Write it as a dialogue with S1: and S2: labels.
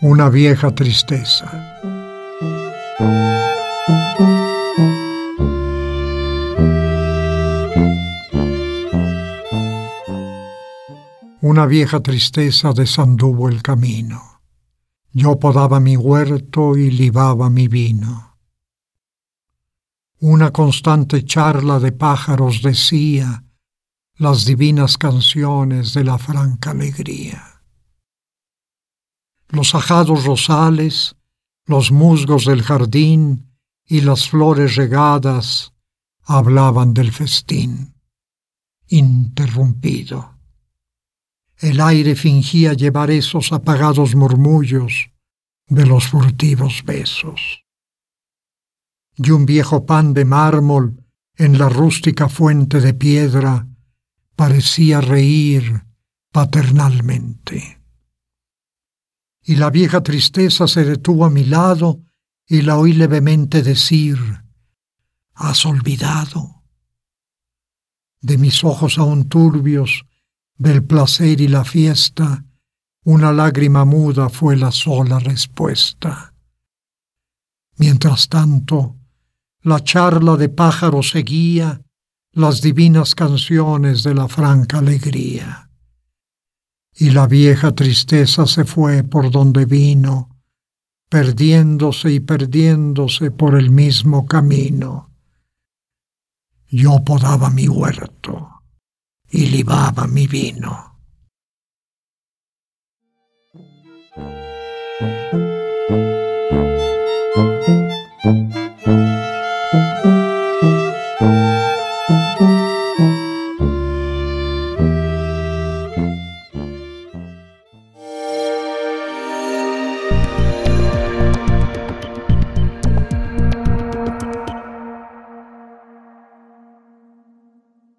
S1: Una vieja tristeza. Una vieja tristeza desanduvo el camino. Yo podaba mi huerto y libaba mi vino. Una constante charla de pájaros decía las divinas canciones de la franca alegría. Los ajados rosales, los musgos del jardín y las flores regadas hablaban del festín, interrumpido el aire fingía llevar esos apagados murmullos de los furtivos besos. Y un viejo pan de mármol en la rústica fuente de piedra parecía reír paternalmente. Y la vieja tristeza se detuvo a mi lado y la oí levemente decir, ¿Has olvidado? De mis ojos aún turbios del placer y la fiesta, una lágrima muda fue la sola respuesta. Mientras tanto, la charla de pájaros seguía las divinas canciones de la franca alegría. Y la vieja tristeza se fue por donde vino, perdiéndose y perdiéndose por el mismo camino. Yo podaba mi huerto y libaba mi vino.